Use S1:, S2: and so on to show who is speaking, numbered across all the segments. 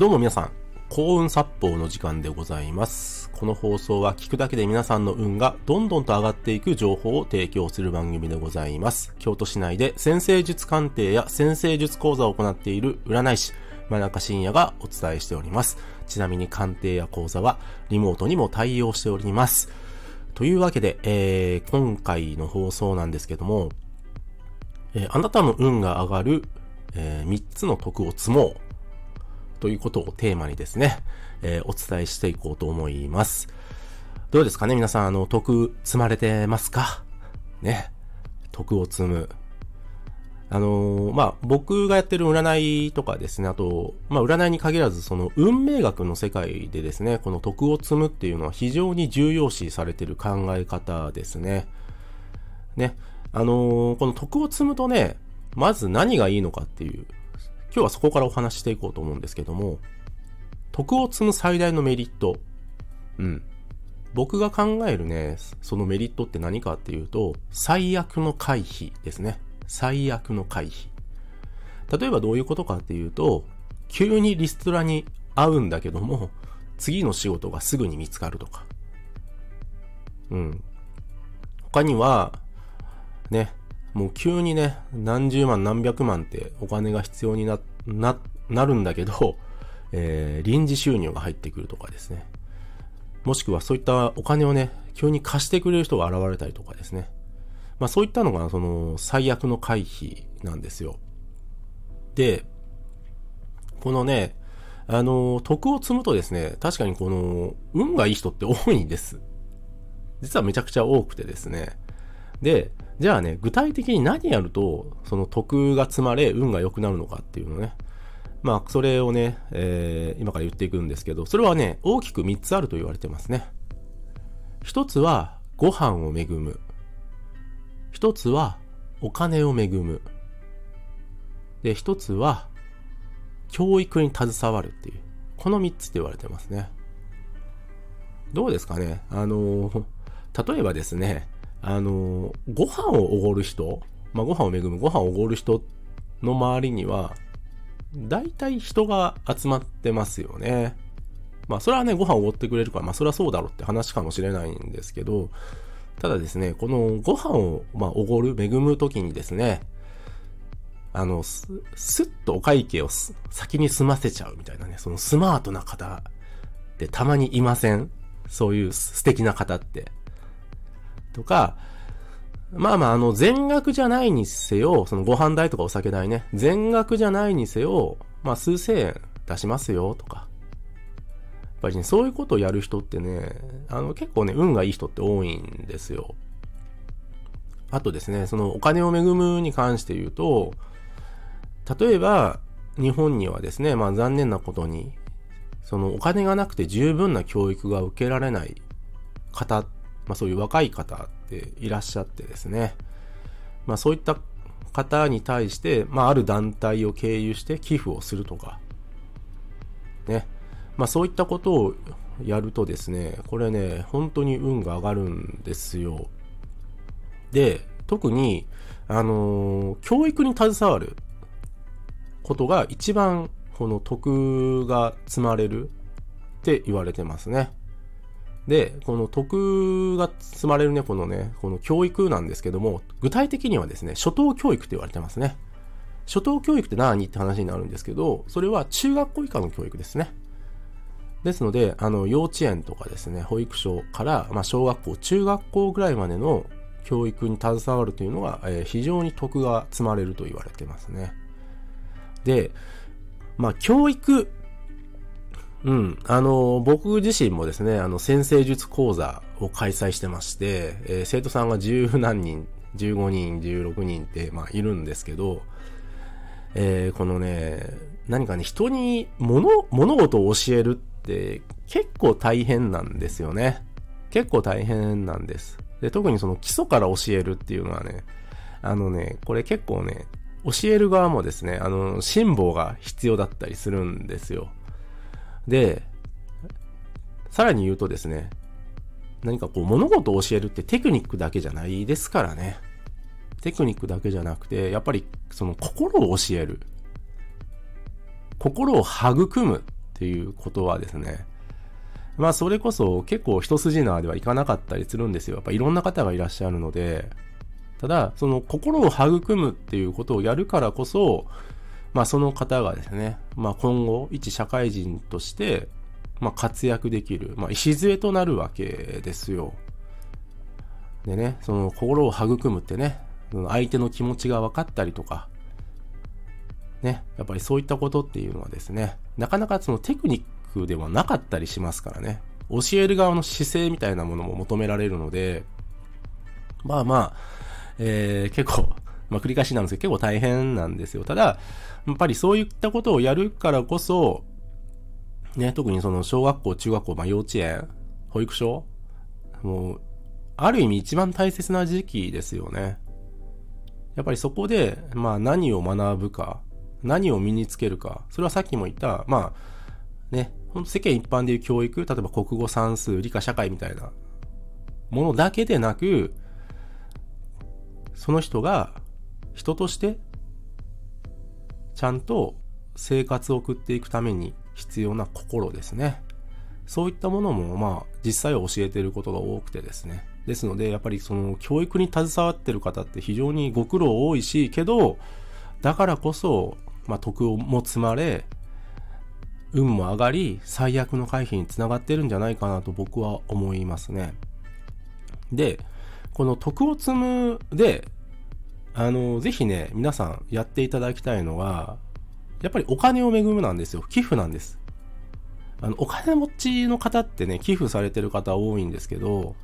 S1: どうも皆さん、幸運殺法の時間でございます。この放送は聞くだけで皆さんの運がどんどんと上がっていく情報を提供する番組でございます。京都市内で先生術鑑定や先生術講座を行っている占い師、真中信也がお伝えしております。ちなみに鑑定や講座はリモートにも対応しております。というわけで、えー、今回の放送なんですけども、えーあなたの運が上がる、え3つの徳を積もうということをテーマにですね、えーお伝えしていこうと思います。どうですかね？皆さん、あの、徳積まれてますか？ね？徳を積む。あのーまあ、僕がやってる占いとかですね、あと、まあ、占いに限らず、その、運命学の世界でですね、この徳を積むっていうのは非常に重要視されてる考え方ですね。ね？あのーこの徳を積むとね、まず何がいいのかっていう、今日はそこからお話ししていこうと思うんですけども、徳を積む最大のメリット。うん。僕が考えるね、そのメリットって何かっていうと、最悪の回避ですね。最悪の回避。例えばどういうことかっていうと、急にリストラに会うんだけども、次の仕事がすぐに見つかるとか。うん。他には、ね、もう急にね、何十万何百万ってお金が必要にな、な、なるんだけど、えー臨時収入が入ってくるとかですね。もしくはそういったお金をね、急に貸してくれる人が現れたりとかですね。まあそういったのがその最悪の回避なんですよ。で、このね、あの、徳を積むとですね、確かにこの、運がいい人って多いんです。実はめちゃくちゃ多くてですね。で、じゃあね、具体的に何やると、その徳が積まれ、運が良くなるのかっていうのね。まあ、それをね、えー今から言っていくんですけど、それはね、大きく3つあると言われてますね。一つは、ご飯を恵む。一つは、お金を恵む。で、一つは、教育に携わるっていう。この3つって言われてますね。どうですかね？あのー例えばですね、あのご飯をおごる人、まあ、ご飯を恵む、ご飯をおごる人の周りには、大体人が集まってますよね。まあ、それはね、ご飯をおごってくれるから、まあ、それはそうだろうって話かもしれないんですけど、ただですね、このご飯を、まあ、おごる、恵むときにですね、あの、す、すっとお会計を先に済ませちゃうみたいなね、そのスマートな方ってたまにいません？そういう素敵な方って。とか、まあまあ、あの、全額じゃないにせよ、そのご飯代とかお酒代ね、全額じゃないにせよ、まあ数千円出しますよとか。やっぱりね、そういうことをやる人ってね、あの、結構ね、運がいい人って多いんですよ。あとですね、そのお金を恵むに関して言うと、例えば、日本にはですね、まあ残念なことに、そのお金がなくて十分な教育が受けられない方、まあそういう若い方っていらっしゃってですね、まあそういった方に対して、まあある団体を経由して寄付をするとか、ね、まあそういったことをやるとですね、これね、本当に運が上がるんですよ。で、特に、あのー教育に携わることが一番この徳が積まれるって言われてますね。で、この徳が積まれるね、このね、この教育なんですけども、具体的にはですね、初等教育って言われてますね。初等教育って何って話になるんですけど、それは中学校以下の教育ですね。ですので、あの、幼稚園とかですね、保育所から、まあ、小学校、中学校ぐらいまでの教育に携わるというのが、えー非常に徳が積まれると言われてますね。で、まあ、教育、うん、あの、僕自身もですね、あの、先生術講座を開催してまして、えー生徒さんが十何人、15人、16人って、まあ、いるんですけど、えーこのね、何かね、人に物、物事を教えるって結構大変なんですよね。結構大変なんです。で、特にその基礎から教えるっていうのはね、あのね、これ結構ね、教える側もですね、あの、辛抱が必要だったりするんですよ。で、さらに言うとですね、何かこう物事を教えるってテクニックだけじゃないですからね。テクニックだけじゃなくて、やっぱりその心を教える。心を育むっていうことはですね、まあそれこそ結構一筋縄ではいかなかったりするんですよ。やっぱいろんな方がいらっしゃるので、ただ、その心を育むっていうことをやるからこそ、まあその方がですね、まあ今後、一社会人として、まあ活躍できる、まあ礎となるわけですよ。でね、その心を育むってね、相手の気持ちが分かったりとか、ね、やっぱりそういったことっていうのはですね、なかなかそのテクニックではなかったりしますからね、教える側の姿勢みたいなものも求められるので、まあまあ、えー、結構、まあ繰り返しなんですけど結構大変なんですよ。ただ、やっぱりそういったことをやるからこそ、ね、特にその小学校、中学校、まあ幼稚園、保育所、もう、ある意味一番大切な時期ですよね。やっぱりそこで、まあ何を学ぶか、何を身につけるか、それはさっきも言った、まあ、ね、ほんと世間一般でいう教育、例えば国語算数、理科社会みたいなものだけでなく、その人が人としてちゃんと生活を送っていくために必要な心ですね。そういったものも、まあ、実際は教えてることが多くてですね。ですので、やっぱりその教育に携わってる方って非常にご苦労多いし、けど、だからこそ、まあ、徳も積まれ、運も上がり、最悪の回避につながってるんじゃないかなと僕は思いますね。で、この徳を積むで、あの、ぜひね、皆さんやっていただきたいのは、やっぱりお金を恵むなんですよ。寄付なんです。あの、お金持ちの方ってね、寄付されてる方多いんですけど、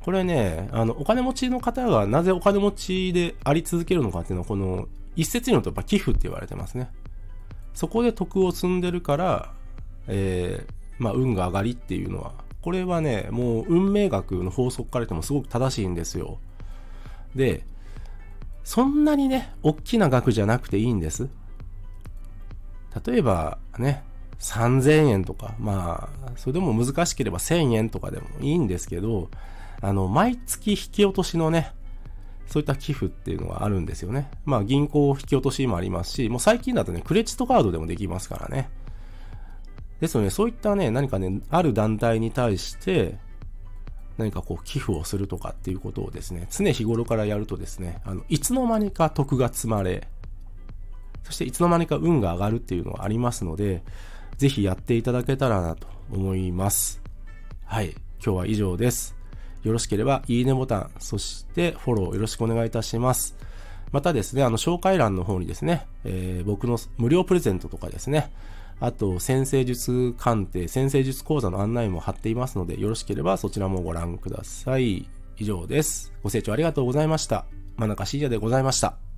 S1: これね、あの、お金持ちの方がなぜお金持ちであり続けるのかっていうのは、この、一説によるとやっぱ寄付って言われてますね。そこで徳を積んでるから、えー、まあ、運が上がりっていうのは、これはね、もう運命学の法則から言ってもすごく正しいんですよ。で、そんなにね、大きな額じゃなくていいんです。例えばね、3000円とか、まあ、それでも難しければ1000円とかでもいいんですけど、あの、毎月引き落としのね、そういった寄付っていうのがあるんですよね。まあ銀行引き落としもありますし、もう最近だとね、クレジットカードでもできますからね。ですので、そういったね、何かね、ある団体に対して、何かこう寄付をするとかっていうことをですね、常日頃からやるとですね、あの、いつの間にか徳が積まれ、そしていつの間にか運が上がるっていうのがありますので、ぜひやっていただけたらなと思います。はい。今日は以上です。よろしければ、いいねボタン、そしてフォローよろしくお願いいたします。またですね、あの、紹介欄の方にですね、えー、僕の無料プレゼントとかですね、あと、先生術鑑定、先生術講座の案内も貼っていますので、よろしければそちらもご覧ください。以上です。ご清聴ありがとうございました。真中信也でございました。